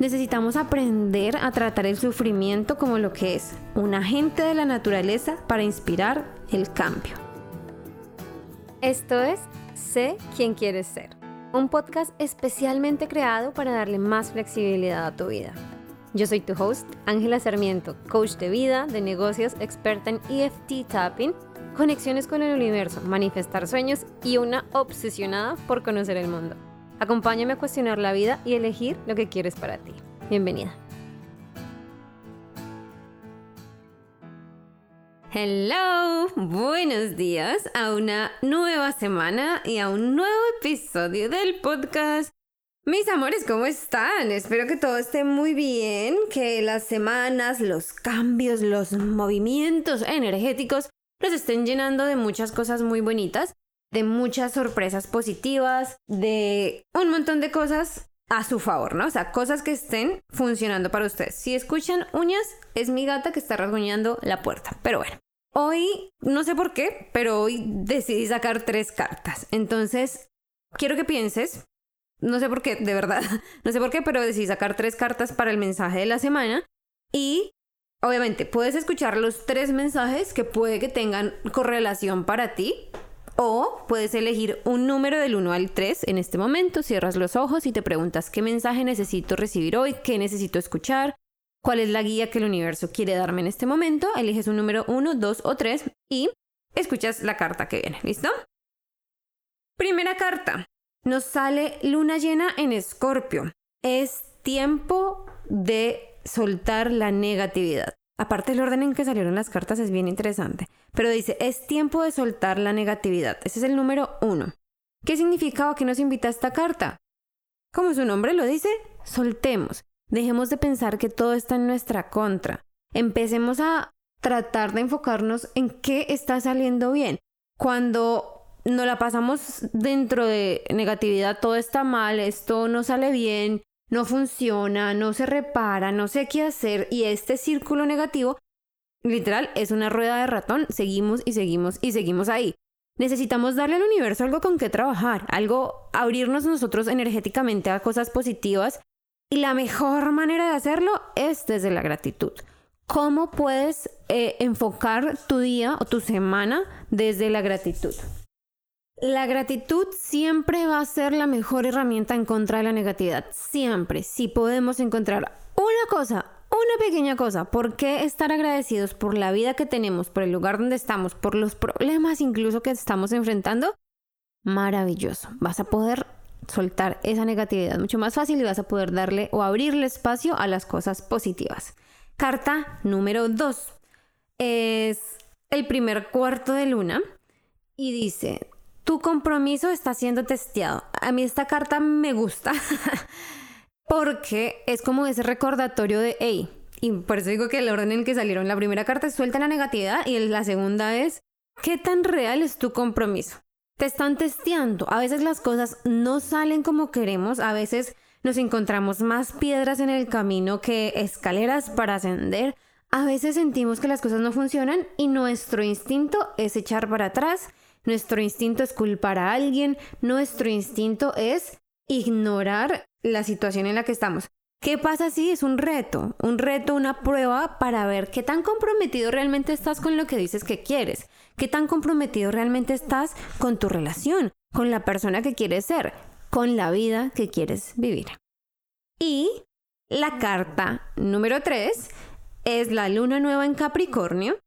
necesitamos aprender a tratar el sufrimiento como lo que es, un agente de la naturaleza para inspirar el cambio. Esto es Sé quién quieres ser, un podcast especialmente creado para darle más flexibilidad a tu vida. Yo soy tu host, Ángela Sarmiento, coach de vida, de negocios, experta en EFT tapping, conexiones con el universo, manifestar sueños y una obsesionada por conocer el mundo. Acompáñame a cuestionar la vida y elegir lo que quieres para ti. Bienvenida. Hello, buenos días a una nueva semana y a un nuevo episodio del podcast. Mis amores, ¿cómo están? Espero que todo esté muy bien, que las semanas, los cambios, los movimientos energéticos los estén llenando de muchas cosas muy bonitas de muchas sorpresas positivas, de un montón de cosas a su favor, ¿no? O sea, cosas que estén funcionando para ustedes. Si escuchan uñas, es mi gata que está rasguñando la puerta. Pero bueno, hoy, no sé por qué, pero hoy decidí sacar tres cartas. Entonces, quiero que pienses, no sé por qué, de verdad, no sé por qué, pero decidí sacar tres cartas para el mensaje de la semana. Y obviamente puedes escuchar los tres mensajes que puede que tengan correlación para ti o puedes elegir un número del 1 al 3 en este momento, cierras los ojos y te preguntas qué mensaje necesito recibir hoy, qué necesito escuchar, cuál es la guía que el universo quiere darme en este momento, eliges un número 1, 2 o 3 y escuchas la carta que viene, ¿listo? Primera carta, nos sale luna llena en escorpio. Es tiempo de soltar la negatividad. Aparte el orden en que salieron las cartas es bien interesante. Pero dice, es tiempo de soltar la negatividad. Ese es el número uno. ¿Qué significa o qué nos invita esta carta? Como su nombre lo dice, soltemos. Dejemos de pensar que todo está en nuestra contra. Empecemos a tratar de enfocarnos en qué está saliendo bien. Cuando nos la pasamos dentro de negatividad, todo está mal, esto no sale bien, no funciona, no se repara, no sé qué hacer y este círculo negativo, literal, es una rueda de ratón, seguimos y seguimos y seguimos ahí. Necesitamos darle al universo algo con que trabajar, algo, abrirnos nosotros energéticamente a cosas positivas y la mejor manera de hacerlo es desde la gratitud. ¿Cómo puedes eh, enfocar tu día o tu semana desde la gratitud? La gratitud siempre va a ser la mejor herramienta en contra de la negatividad. Siempre. Si podemos encontrar una cosa, una pequeña cosa, ¿por qué estar agradecidos por la vida que tenemos, por el lugar donde estamos, por los problemas incluso que estamos enfrentando? Maravilloso. Vas a poder soltar esa negatividad mucho más fácil y vas a poder darle o abrirle espacio a las cosas positivas. Carta número 2. Es el primer cuarto de luna y dice, tu compromiso está siendo testeado. A mí esta carta me gusta porque es como ese recordatorio de, hey, y por eso digo que el orden en que salieron la primera carta es suelta la negatividad y la segunda es, ¿qué tan real es tu compromiso? Te están testeando. A veces las cosas no salen como queremos, a veces nos encontramos más piedras en el camino que escaleras para ascender. A veces sentimos que las cosas no funcionan y nuestro instinto es echar para atrás nuestro instinto es culpar a alguien, nuestro instinto es ignorar la situación en la que estamos. ¿Qué pasa si es un reto? Un reto, una prueba para ver qué tan comprometido realmente estás con lo que dices que quieres, qué tan comprometido realmente estás con tu relación, con la persona que quieres ser, con la vida que quieres vivir. Y la carta número 3 es la luna nueva en Capricornio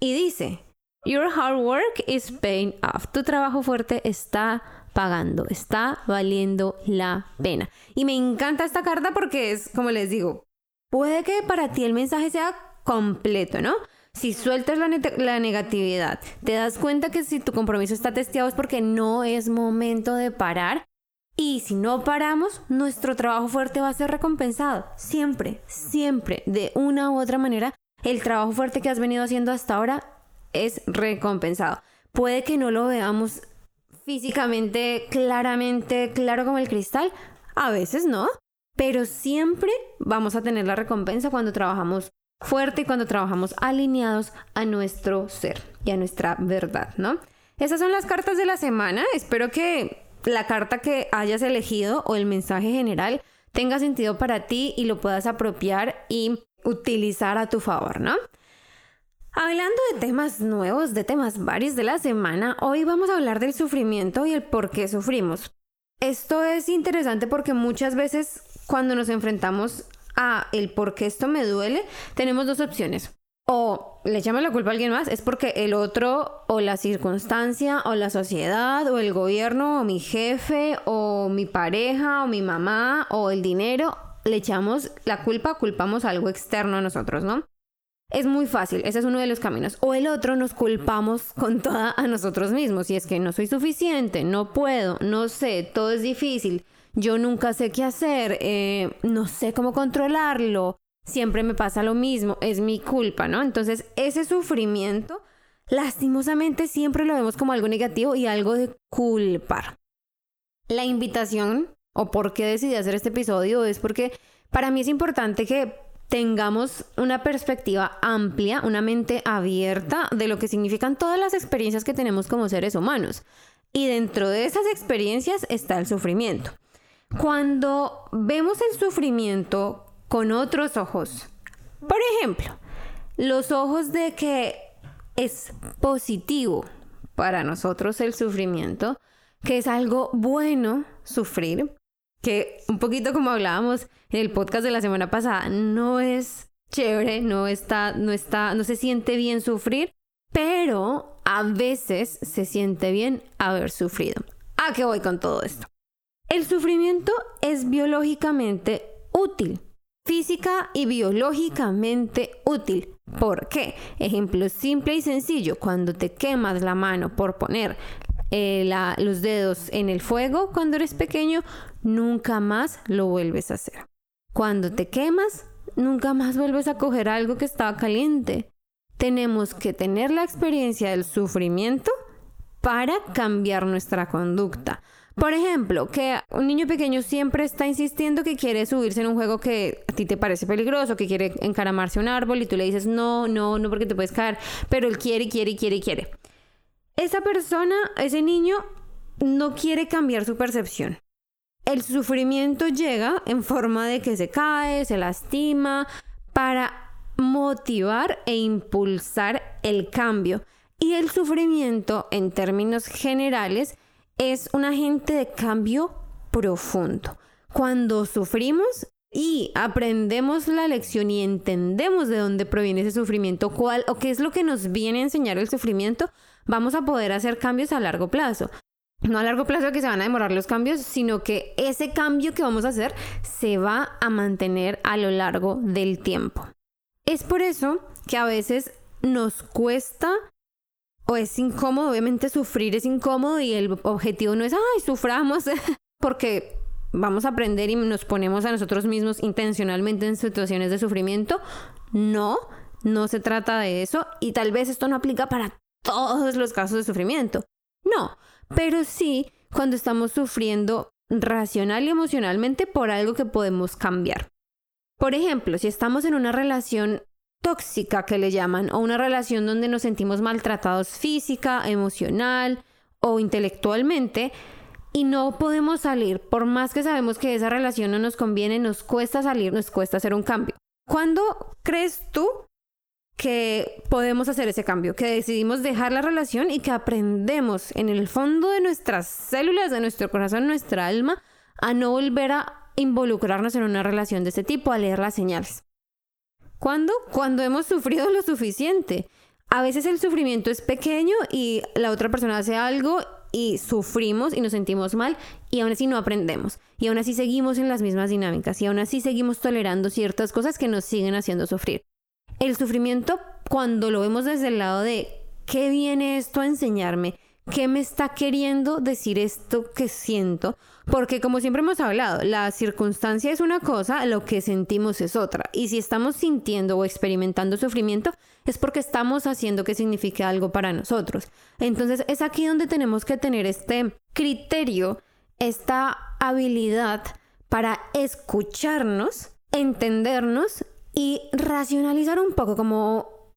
y dice, Your hard work is paying off. Tu trabajo fuerte está pagando, está valiendo la pena. Y me encanta esta carta porque es, como les digo, puede que para ti el mensaje sea completo, ¿no? Si sueltas la, la, negatividad, te das cuenta que si tu compromiso está testeado es porque no es momento de parar. Y si no paramos, nuestro trabajo fuerte va a ser recompensado. Siempre, siempre, de una u otra manera, el trabajo fuerte que has venido haciendo hasta ahora es recompensado. Puede que no lo veamos físicamente claramente claro como el cristal, a veces no, pero siempre vamos a tener la recompensa cuando trabajamos fuerte y cuando trabajamos alineados a nuestro ser y a nuestra verdad, ¿no? Esas son las cartas de la semana. Espero que la carta que hayas elegido o el mensaje general tenga sentido para ti y lo puedas apropiar y utilizar a tu favor, ¿no? Hablando de temas nuevos, de temas varios de la semana, hoy vamos a hablar del sufrimiento y el por qué sufrimos. Esto es interesante porque muchas veces cuando nos enfrentamos a el por qué esto me duele, tenemos dos opciones. O le echamos la culpa a alguien más, es porque el otro o la circunstancia o la sociedad o el gobierno o mi jefe o mi pareja o mi mamá o el dinero, le echamos la culpa, culpamos algo externo a nosotros, ¿no? Es muy fácil, ese es uno de los caminos. O el otro nos culpamos con toda a nosotros mismos. Y es que no soy suficiente, no puedo, no sé, todo es difícil, yo nunca sé qué hacer, eh, no sé cómo controlarlo, siempre me pasa lo mismo, es mi culpa, ¿no? Entonces ese sufrimiento, lastimosamente siempre lo vemos como algo negativo y algo de culpar. La invitación, o por qué decidí hacer este episodio, es porque para mí es importante que tengamos una perspectiva amplia, una mente abierta de lo que significan todas las experiencias que tenemos como seres humanos. Y dentro de esas experiencias está el sufrimiento. Cuando vemos el sufrimiento con otros ojos, por ejemplo, los ojos de que es positivo para nosotros el sufrimiento, que es algo bueno sufrir, que un poquito como hablábamos en el podcast de la semana pasada, no es chévere, no está, no está, no se siente bien sufrir, pero a veces se siente bien haber sufrido. ¿A qué voy con todo esto? El sufrimiento es biológicamente útil, física y biológicamente útil. ¿Por qué? Ejemplo simple y sencillo, cuando te quemas la mano por poner eh, los dedos en el fuego cuando eres pequeño, nunca más lo vuelves a hacer. Cuando te quemas, nunca más vuelves a coger algo que estaba caliente. Tenemos que tener la experiencia del sufrimiento para cambiar nuestra conducta. Por ejemplo, que un niño pequeño siempre está insistiendo que quiere subirse en un juego que a ti te parece peligroso, que quiere encaramarse a un árbol y tú le dices no, no, no porque te puedes caer, pero él quiere, quiere, quiere, quiere esa persona, ese niño, no quiere cambiar su percepción. El sufrimiento llega en forma de que se cae, se lastima, para motivar e impulsar el cambio. Y el sufrimiento, en términos generales, es un agente de cambio profundo. Cuando sufrimos y aprendemos la lección y entendemos de dónde proviene ese sufrimiento, cuál o qué es lo que nos viene a enseñar el sufrimiento, vamos a poder hacer cambios a largo plazo. No a largo plazo que se van a demorar los cambios, sino que ese cambio que vamos a hacer se va a mantener a lo largo del tiempo. Es por eso que a veces nos cuesta o es incómodo, obviamente sufrir es incómodo y el objetivo no es, ay, suframos, porque vamos a aprender y nos ponemos a nosotros mismos intencionalmente en situaciones de sufrimiento. No, no se trata de eso y tal vez esto no aplica para todos los casos de sufrimiento. No, pero sí cuando estamos sufriendo racional y emocionalmente por algo que podemos cambiar. Por ejemplo, si estamos en una relación tóxica que le llaman, o una relación donde nos sentimos maltratados física, emocional o intelectualmente, y no podemos salir, por más que sabemos que esa relación no nos conviene, nos cuesta salir, nos cuesta hacer un cambio. ¿Cuándo crees tú que podemos hacer ese cambio, que decidimos dejar la relación y que aprendemos en el fondo de nuestras células, de nuestro corazón, nuestra alma, a no volver a involucrarnos en una relación de ese tipo, a leer las señales. ¿Cuándo? Cuando hemos sufrido lo suficiente. A veces el sufrimiento es pequeño y la otra persona hace algo y sufrimos y nos sentimos mal y aún así no aprendemos y aún así seguimos en las mismas dinámicas y aún así seguimos tolerando ciertas cosas que nos siguen haciendo sufrir el sufrimiento cuando lo vemos desde el lado de qué viene esto a enseñarme, qué me está queriendo decir esto que siento, porque como siempre hemos hablado, la circunstancia es una cosa, lo que sentimos es otra, y si estamos sintiendo o experimentando sufrimiento es porque estamos haciendo que signifique algo para nosotros. Entonces es aquí donde tenemos que tener este criterio, esta habilidad para escucharnos, entendernos y racionalizar un poco, como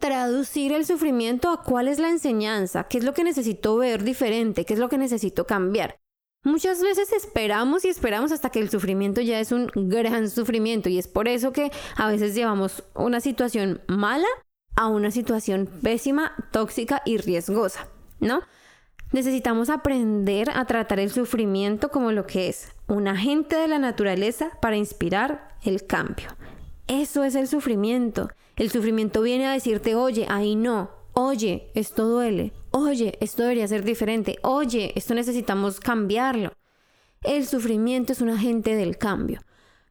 traducir el sufrimiento a cuál es la enseñanza, qué es lo que necesito ver diferente, qué es lo que necesito cambiar. Muchas veces esperamos y esperamos hasta que el sufrimiento ya es un gran sufrimiento y es por eso que a veces llevamos una situación mala a una situación pésima, tóxica y riesgosa, ¿no? Necesitamos aprender a tratar el sufrimiento como lo que es, un agente de la naturaleza para inspirar el cambio. Eso es el sufrimiento. El sufrimiento viene a decirte, oye, ahí no, oye, esto duele, oye, esto debería ser diferente, oye, esto necesitamos cambiarlo. El sufrimiento es un agente del cambio.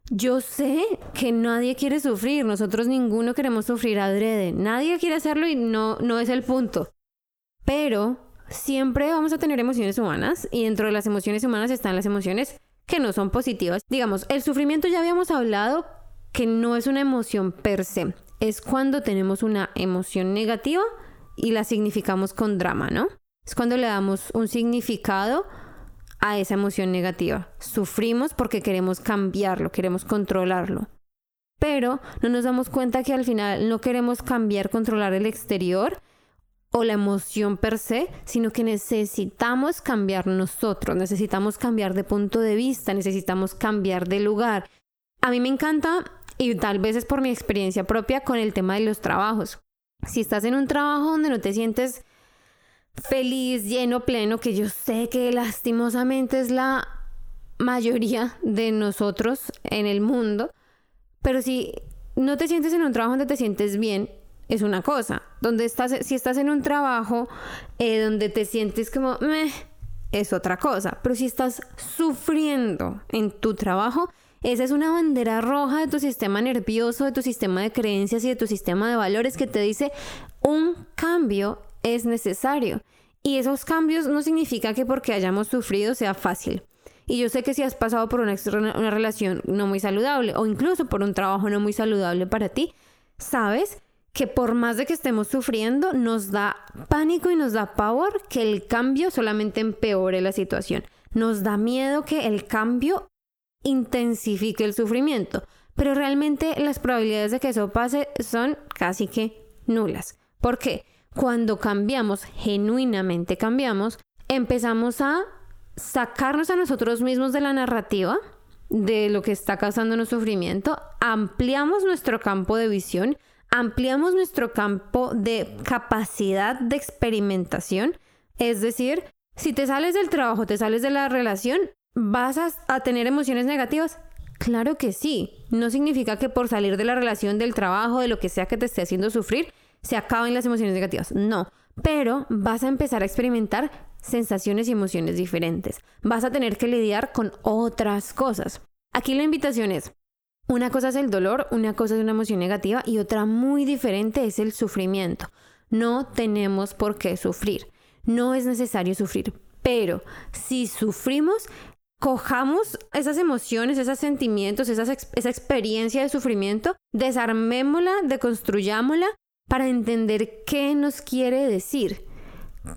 Yo sé que nadie quiere sufrir, nosotros ninguno queremos sufrir adrede, nadie quiere hacerlo y no, no es el punto. Pero siempre vamos a tener emociones humanas y dentro de las emociones humanas están las emociones que no son positivas. Digamos, el sufrimiento ya habíamos hablado que no es una emoción per se, es cuando tenemos una emoción negativa y la significamos con drama, ¿no? Es cuando le damos un significado a esa emoción negativa. Sufrimos porque queremos cambiarlo, queremos controlarlo. Pero no nos damos cuenta que al final no queremos cambiar, controlar el exterior o la emoción per se, sino que necesitamos cambiar nosotros, necesitamos cambiar de punto de vista, necesitamos cambiar de lugar. A mí me encanta, y tal vez es por mi experiencia propia con el tema de los trabajos. Si estás en un trabajo donde no te sientes feliz, lleno, pleno, que yo sé que lastimosamente es la mayoría de nosotros en el mundo, pero si no te sientes en un trabajo donde te sientes bien, es una cosa. Donde estás, si estás en un trabajo eh, donde te sientes como meh, es otra cosa. Pero si estás sufriendo en tu trabajo, esa es una bandera roja de tu sistema nervioso, de tu sistema de creencias y de tu sistema de valores que te dice un cambio es necesario. Y esos cambios no significa que porque hayamos sufrido sea fácil. Y yo sé que si has pasado por una, una relación no muy saludable o incluso por un trabajo no muy saludable para ti, sabes que por más de que estemos sufriendo, nos da pánico y nos da pavor que el cambio solamente empeore la situación. Nos da miedo que el cambio intensifique el sufrimiento. Pero realmente las probabilidades de que eso pase son casi que nulas. ¿Por qué? cuando cambiamos, genuinamente cambiamos, empezamos a sacarnos a nosotros mismos de la narrativa, de lo que está causándonos sufrimiento, ampliamos nuestro campo de visión, ampliamos nuestro campo de capacidad de experimentación, es decir, si te sales del trabajo, te sales de la relación, ¿vas a, a, tener emociones negativas? Claro que sí. No significa que por salir de la relación, del trabajo, de lo que sea que te esté haciendo sufrir, se acaban las emociones negativas. No, pero vas a empezar a experimentar sensaciones y emociones diferentes. Vas a tener que lidiar con otras cosas. Aquí la invitación es, una cosa es el dolor, una cosa es una emoción negativa y otra muy diferente es el sufrimiento. No tenemos por qué sufrir. No es necesario sufrir. Pero si sufrimos, cojamos esas emociones, esos sentimientos, esa experiencia de sufrimiento, desarmémosla, deconstruyámosla para entender qué nos quiere decir,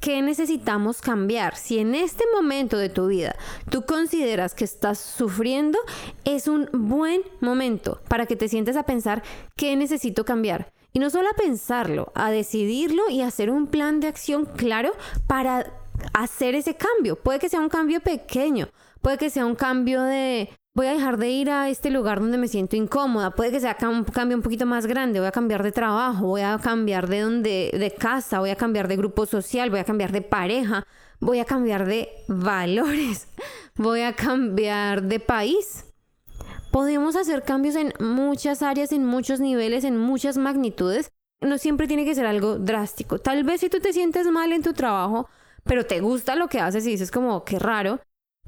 qué necesitamos cambiar. Si en este momento de tu vida tú consideras que estás sufriendo, es un buen momento para que te sientes a pensar qué necesito cambiar. Y no solo a pensarlo, a decidirlo y hacer un plan de acción claro para hacer ese cambio. Puede que sea un cambio pequeño, puede que sea un cambio de voy a dejar de ir a este lugar donde me siento incómoda, puede que sea un cambio un poquito más grande, voy a cambiar de trabajo, voy a cambiar de donde de casa, voy a cambiar de grupo social, voy a cambiar de pareja, voy a cambiar de valores, voy a cambiar de país. Podemos hacer cambios en muchas áreas, en muchos niveles, en muchas magnitudes. No siempre tiene que ser algo drástico. Tal vez si tú te sientes mal en tu trabajo, pero te gusta lo que haces y dices como, qué raro,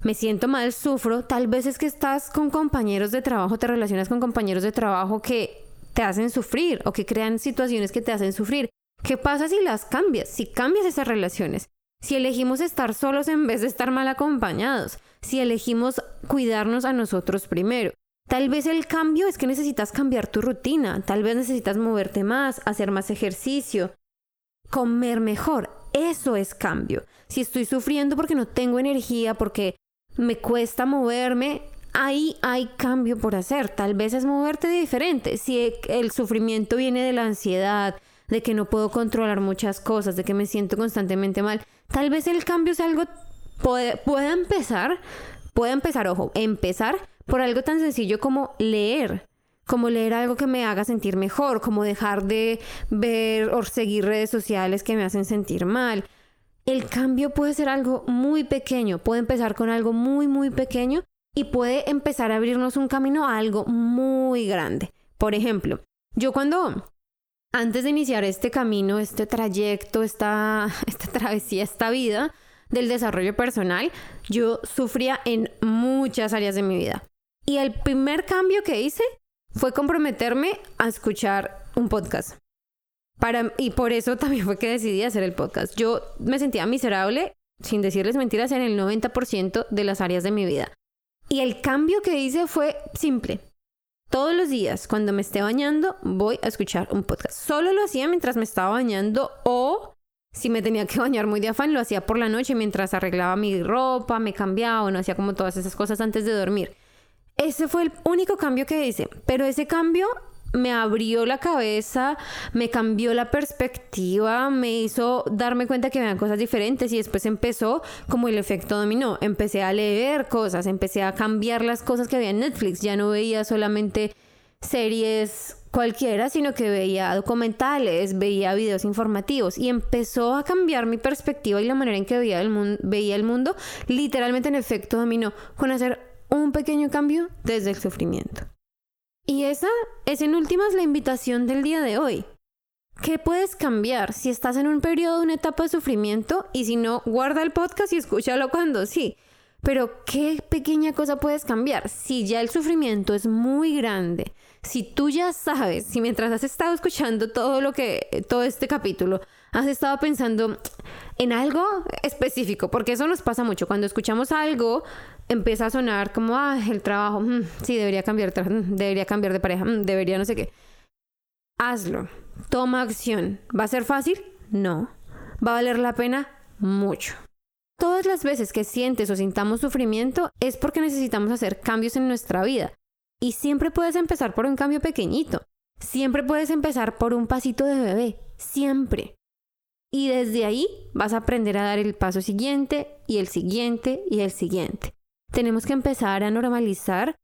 me siento mal, sufro, tal vez es que estás con compañeros de trabajo, te relacionas con compañeros de trabajo que te hacen sufrir o que crean situaciones que te hacen sufrir. ¿Qué pasa si las cambias? Si cambias esas relaciones, si elegimos estar solos en vez de estar mal acompañados, si elegimos cuidarnos a nosotros primero. Tal vez el cambio es que necesitas cambiar tu rutina, tal vez necesitas moverte más, hacer más ejercicio, comer mejor. Eso es cambio. Si estoy sufriendo porque no tengo energía, porque me cuesta moverme, ahí hay cambio por hacer. Tal vez es moverte diferente. Si el sufrimiento viene de la ansiedad, de que no puedo controlar muchas cosas, de que me siento constantemente mal, tal vez el cambio es algo puede, puede empezar, puede empezar, ojo, empezar por algo tan sencillo como leer como leer algo que me haga sentir mejor, como dejar de ver o seguir redes sociales que me hacen sentir mal. El cambio puede ser algo muy pequeño, puede empezar con algo muy, muy pequeño y puede empezar a abrirnos un camino a algo muy grande. Por ejemplo, yo cuando antes de iniciar este camino, este trayecto, esta, esta travesía, esta vida del desarrollo personal, yo sufría en muchas áreas de mi vida. Y el primer cambio que hice fue comprometerme a escuchar un podcast. Para, y por eso también fue que decidí hacer el podcast. Yo me sentía miserable, sin decirles mentiras, en el 90% de las áreas de mi vida. Y el cambio que hice fue simple. Todos los días, cuando me esté bañando, voy a escuchar un podcast. Solo lo hacía mientras me estaba bañando o si me tenía que bañar muy de afán, lo hacía por la noche mientras arreglaba mi ropa, me cambiaba no hacía como todas esas cosas antes de dormir. Ese fue el único cambio que hice, pero ese cambio me abrió la cabeza, me cambió la perspectiva, me hizo darme cuenta que vean cosas diferentes y después empezó como el efecto dominó. Empecé a leer cosas, empecé a cambiar las cosas que había en Netflix. Ya no veía solamente series cualquiera, sino que veía documentales, veía videos informativos y empezó a cambiar mi perspectiva y la manera en que veía el, mundo, veía el mundo, literalmente en efecto dominó, con hacer un pequeño cambio desde el sufrimiento. Y esa es en últimas la invitación del día de hoy. ¿Qué puedes cambiar si estás en un periodo, una etapa de sufrimiento? Y si no, guarda el podcast y escúchalo cuando sí. Pero ¿qué pequeña cosa puedes cambiar? Si ya el sufrimiento es muy grande, si tú ya sabes, si mientras has estado escuchando todo lo que, todo este capítulo, has estado pensando en algo específico, porque eso nos pasa mucho. Cuando escuchamos algo, empieza a sonar como, ah, el trabajo, mm, sí, debería cambiar, mm, debería cambiar de pareja, mm, debería no sé qué. Hazlo, toma acción. ¿Va a ser fácil? No. ¿Va a valer la pena? Mucho. Todas las veces que sientes o sintamos sufrimiento es porque necesitamos hacer cambios en nuestra vida. Y siempre puedes empezar por un cambio pequeñito. Siempre puedes empezar por un pasito de bebé. Siempre. Y desde ahí vas a aprender a dar el paso siguiente y el siguiente y el siguiente tenemos que empezar a normalizar,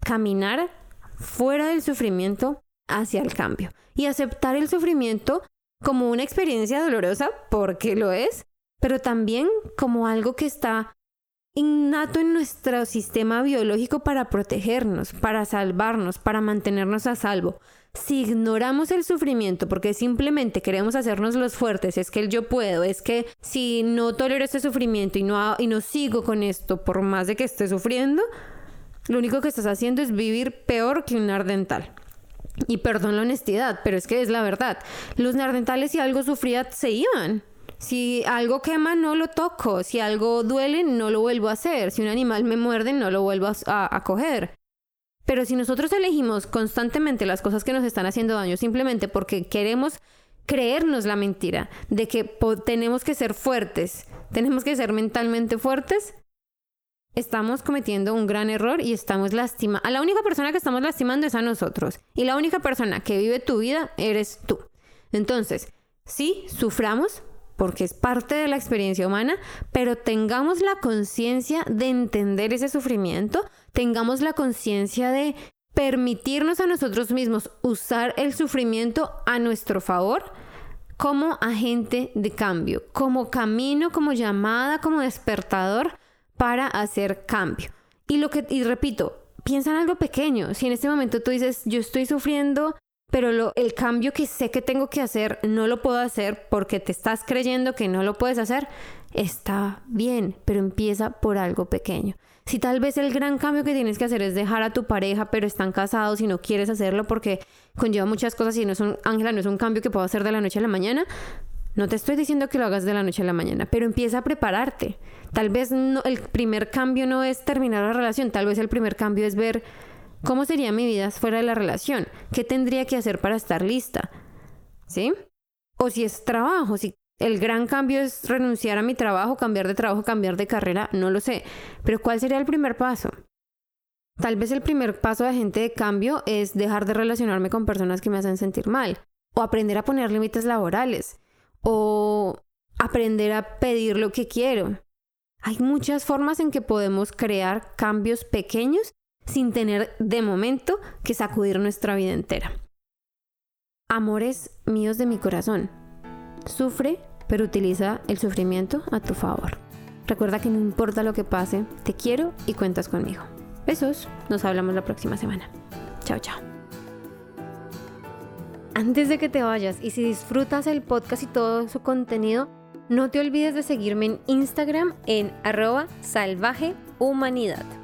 caminar fuera del sufrimiento hacia el cambio y aceptar el sufrimiento como una experiencia dolorosa, porque lo es, pero también como algo que está innato en nuestro sistema biológico para protegernos, para salvarnos, para mantenernos a salvo. Si ignoramos el sufrimiento porque simplemente queremos hacernos los fuertes, es que el yo puedo, es que si no tolero este sufrimiento y no, y no sigo con esto por más de que esté sufriendo, lo único que estás haciendo es vivir peor que un ardental. Y perdón la honestidad, pero es que es la verdad. Los nardentales si algo sufría se iban. Si algo quema, no lo toco. Si algo duele, no lo vuelvo a hacer. Si un animal me muerde, no lo vuelvo a, a coger. Pero si nosotros elegimos constantemente las cosas que nos están haciendo daño simplemente porque queremos creernos la mentira de que tenemos que ser fuertes, tenemos que ser mentalmente fuertes, estamos cometiendo un gran error y estamos lastimando. A la única persona que estamos lastimando es a nosotros. Y la única persona que vive tu vida eres tú. Entonces, sí, suframos, porque es parte de la experiencia humana, pero tengamos la conciencia de entender ese sufrimiento, tengamos la conciencia de permitirnos a nosotros mismos usar el sufrimiento a nuestro favor como agente de cambio, como camino, como llamada, como despertador para hacer cambio. Y lo que y repito, piensa en algo pequeño. Si en este momento tú dices, "Yo estoy sufriendo pero lo, el cambio que sé que tengo que hacer no lo puedo hacer porque te estás creyendo que no lo puedes hacer, está bien, pero empieza por algo pequeño. Si tal vez el gran cambio que tienes que hacer es dejar a tu pareja, pero están casados y no quieres hacerlo porque conlleva muchas cosas y no es un, Ángela, no es un cambio que puedo hacer de la noche a la mañana, no te estoy diciendo que lo hagas de la noche a la mañana, pero empieza a prepararte. Tal vez el primer cambio no es terminar la relación, tal vez el primer cambio es ver ¿Cómo sería mi vida fuera de la relación? ¿Qué tendría que hacer para estar lista? ¿Sí? O si es trabajo, si el gran cambio es renunciar a mi trabajo, cambiar de trabajo, cambiar de carrera, no lo sé. Pero ¿cuál sería el primer paso? Tal vez el primer paso de gente de cambio es dejar de relacionarme con personas que me hacen sentir mal, o aprender a poner límites laborales, o aprender a pedir lo que quiero, Hay muchas formas en que podemos crear cambios pequeños sin tener de momento que sacudir nuestra vida entera. Amores míos de mi corazón, sufre, pero utiliza el sufrimiento a tu favor. Recuerda que no importa lo que pase, te quiero y cuentas conmigo. Besos, nos hablamos la próxima semana. Chao, chao. Antes de que te vayas y si disfrutas el podcast y todo su contenido, no te olvides de seguirme en Instagram en arroba salvajehumanidad